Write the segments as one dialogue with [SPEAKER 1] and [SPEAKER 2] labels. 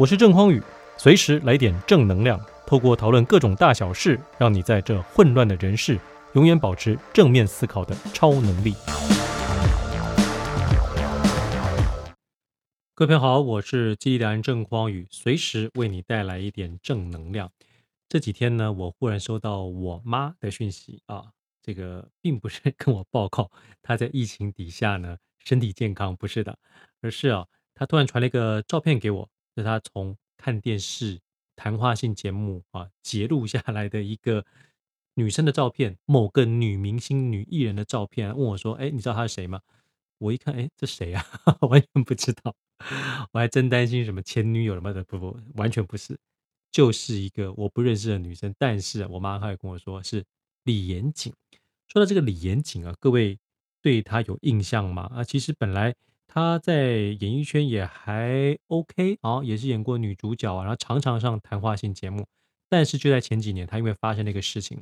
[SPEAKER 1] 我是郑匡宇，随时来点正能量，透过讨论各种大小事，让你在这混乱的人世，永远保持正面思考的超能力。各位朋友好，我是激励达人郑匡宇，随时为你带来一点正能量。这几天呢，我忽然收到我妈的讯息啊，这个并不是跟我报告她在疫情底下呢身体健康，不是的，而是啊，她突然传了一个照片给我。是他从看电视谈话性节目啊截录下来的一个女生的照片，某个女明星、女艺人的照片，问我说：“哎，你知道她是谁吗？”我一看，哎，这谁啊？完全不知道，我还真担心什么前女友什么的，不不，完全不是，就是一个我不认识的女生。但是我妈还跟我说是李延景。说到这个李延景啊，各位对她有印象吗？啊，其实本来。她在演艺圈也还 OK 啊，也是演过女主角啊，然后常常上谈话性节目。但是就在前几年，她因为发生了一个事情，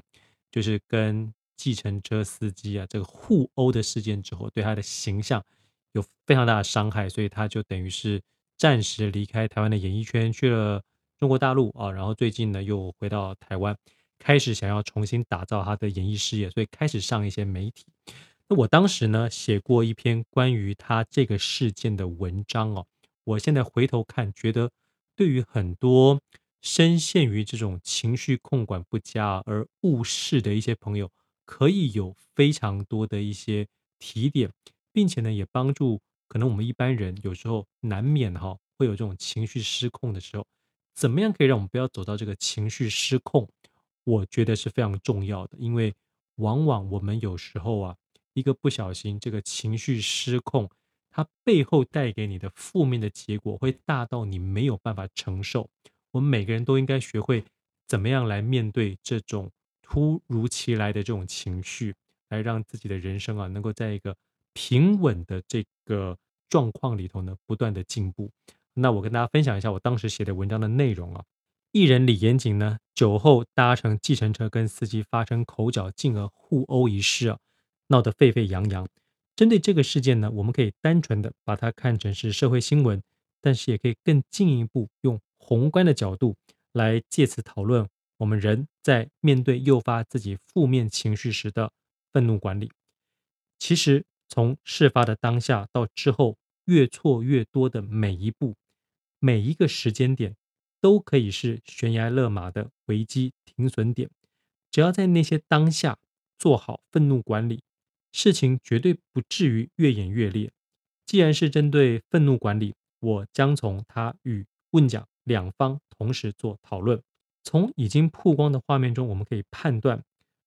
[SPEAKER 1] 就是跟计程车司机啊这个互殴的事件之后，对她的形象有非常大的伤害，所以她就等于是暂时离开台湾的演艺圈，去了中国大陆啊。然后最近呢，又回到台湾，开始想要重新打造她的演艺事业，所以开始上一些媒体。那我当时呢，写过一篇关于他这个事件的文章哦。我现在回头看，觉得对于很多深陷于这种情绪控管不佳而误事的一些朋友，可以有非常多的一些提点，并且呢，也帮助可能我们一般人有时候难免哈会有这种情绪失控的时候，怎么样可以让我们不要走到这个情绪失控？我觉得是非常重要的，因为往往我们有时候啊。一个不小心，这个情绪失控，它背后带给你的负面的结果会大到你没有办法承受。我们每个人都应该学会怎么样来面对这种突如其来的这种情绪，来让自己的人生啊能够在一个平稳的这个状况里头呢不断的进步。那我跟大家分享一下我当时写的文章的内容啊。艺人李延景呢酒后搭乘计程车跟司机发生口角，进而互殴一事啊。闹得沸沸扬扬。针对这个事件呢，我们可以单纯的把它看成是社会新闻，但是也可以更进一步用宏观的角度来借此讨论我们人在面对诱发自己负面情绪时的愤怒管理。其实从事发的当下到之后越错越多的每一步，每一个时间点，都可以是悬崖勒马的危机停损点。只要在那些当下做好愤怒管理。事情绝对不至于越演越烈。既然是针对愤怒管理，我将从他与问讲两方同时做讨论。从已经曝光的画面中，我们可以判断，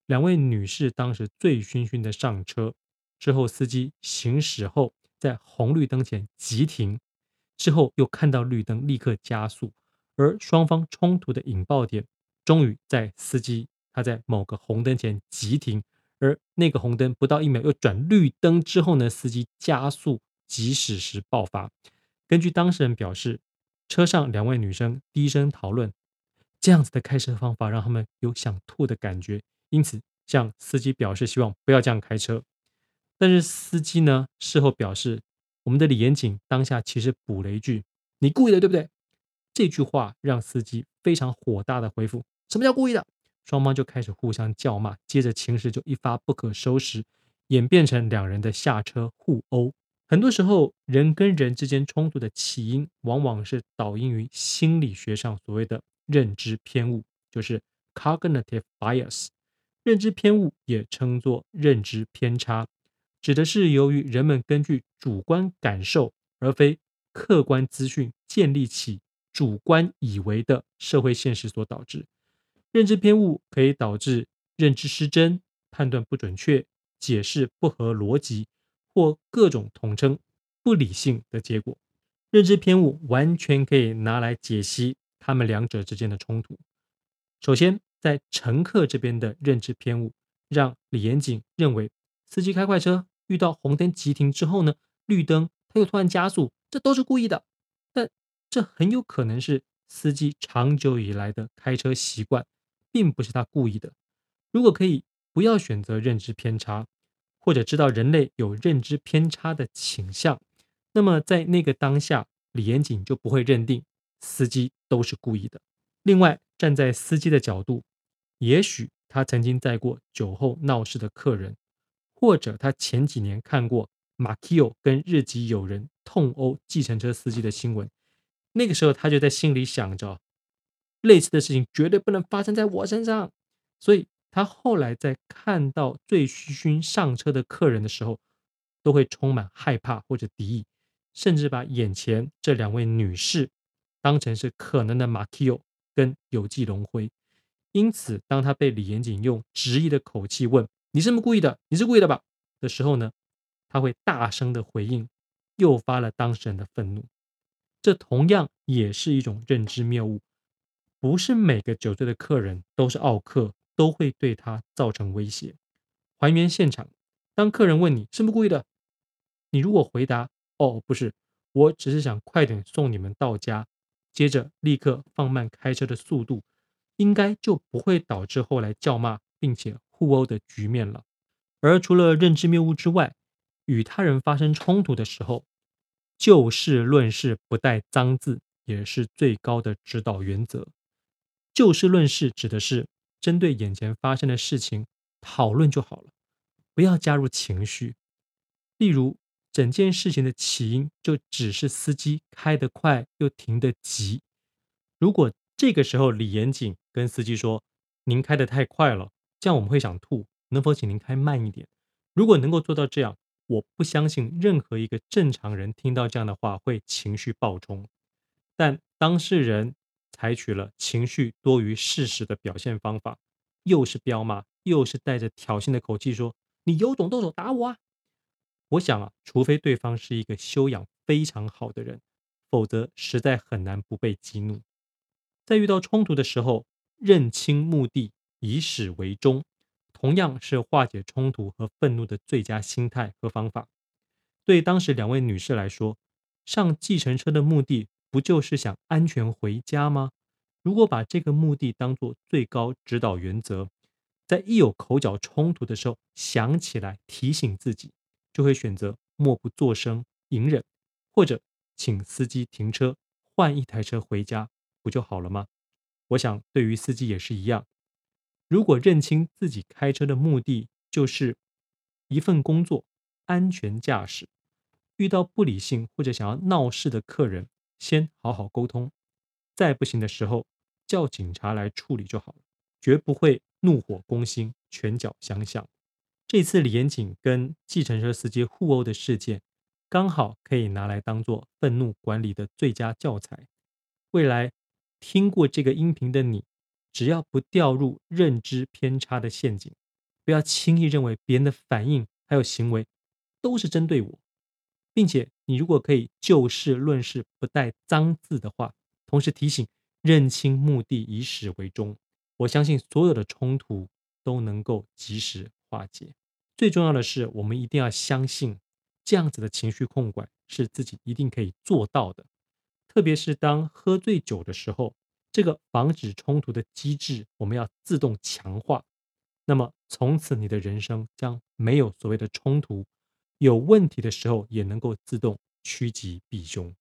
[SPEAKER 1] 两位女士当时醉醺醺的上车之后，司机行驶后在红绿灯前急停，之后又看到绿灯立刻加速，而双方冲突的引爆点终于在司机他在某个红灯前急停。而那个红灯不到一秒又转绿灯之后呢，司机加速疾驶时爆发。根据当事人表示，车上两位女生低声讨论，这样子的开车方法让他们有想吐的感觉，因此向司机表示希望不要这样开车。但是司机呢，事后表示，我们的李延景当下其实补了一句：“你故意的，对不对？”这句话让司机非常火大的回复：“什么叫故意的？”双方就开始互相叫骂，接着情势就一发不可收拾，演变成两人的下车互殴。很多时候，人跟人之间冲突的起因，往往是导因于心理学上所谓的认知偏误，就是 cognitive bias。认知偏误也称作认知偏差，指的是由于人们根据主观感受而非客观资讯建立起主观以为的社会现实所导致。认知偏误可以导致认知失真、判断不准确、解释不合逻辑或各种统称不理性的结果。认知偏误完全可以拿来解析他们两者之间的冲突。首先，在乘客这边的认知偏误，让李延景认为司机开快车遇到红灯急停之后呢，绿灯他又突然加速，这都是故意的。但这很有可能是司机长久以来的开车习惯。并不是他故意的。如果可以不要选择认知偏差，或者知道人类有认知偏差的倾向，那么在那个当下，李延景就不会认定司机都是故意的。另外，站在司机的角度，也许他曾经载过酒后闹事的客人，或者他前几年看过马奎欧跟日籍友人痛殴计程车司机的新闻，那个时候他就在心里想着，类似的事情绝对不能发生在我身上，所以他后来在看到醉醺醺上车的客人的时候，都会充满害怕或者敌意，甚至把眼前这两位女士当成是可能的马奎欧跟有纪龙辉。因此，当他被李延景用质疑的口气问“你是不是故意的？你是故意的吧？”的时候呢，他会大声的回应，诱发了当事人的愤怒。这同样也是一种认知谬误，不是每个酒醉的客人都是奥客，都会对他造成威胁。还原现场，当客人问你是不是故意的，你如果回答“哦，不是，我只是想快点送你们到家”，接着立刻放慢开车的速度。应该就不会导致后来叫骂并且互殴的局面了。而除了认知谬误之外，与他人发生冲突的时候，就事论事，不带脏字，也是最高的指导原则。就事论事指的是针对眼前发生的事情讨论就好了，不要加入情绪。例如，整件事情的起因就只是司机开得快又停得急。如果这个时候李严谨跟司机说：“您开得太快了，这样我们会想吐，能否请您开慢一点？”如果能够做到这样，我不相信任何一个正常人听到这样的话会情绪爆冲。但当事人采取了情绪多于事实的表现方法，又是彪骂，又是带着挑衅的口气说：“你有种动手打我啊！”我想啊，除非对方是一个修养非常好的人，否则实在很难不被激怒。在遇到冲突的时候，认清目的，以始为终，同样是化解冲突和愤怒的最佳心态和方法。对当时两位女士来说，上计程车的目的不就是想安全回家吗？如果把这个目的当作最高指导原则，在一有口角冲突的时候想起来提醒自己，就会选择默不作声、隐忍，或者请司机停车，换一台车回家。不就好了吗？我想，对于司机也是一样。如果认清自己开车的目的就是一份工作，安全驾驶，遇到不理性或者想要闹事的客人，先好好沟通，再不行的时候叫警察来处理就好了，绝不会怒火攻心，拳脚相向。这次李延景跟计程车司机互殴的事件，刚好可以拿来当做愤怒管理的最佳教材，未来。听过这个音频的你，只要不掉入认知偏差的陷阱，不要轻易认为别人的反应还有行为都是针对我，并且你如果可以就事论事，不带脏字的话，同时提醒认清目的，以始为终，我相信所有的冲突都能够及时化解。最重要的是，我们一定要相信这样子的情绪控管是自己一定可以做到的。特别是当喝醉酒的时候，这个防止冲突的机制我们要自动强化。那么从此你的人生将没有所谓的冲突，有问题的时候也能够自动趋吉避凶。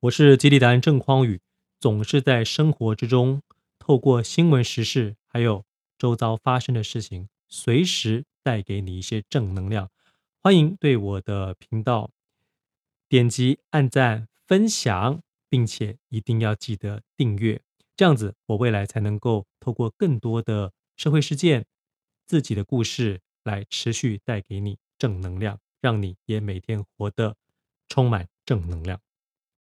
[SPEAKER 1] 我是吉利达人郑匡宇，总是在生活之中透过新闻时事还有周遭发生的事情，随时带给你一些正能量。欢迎对我的频道点击按赞分享。并且一定要记得订阅，这样子我未来才能够透过更多的社会事件、自己的故事来持续带给你正能量，让你也每天活得充满正能量。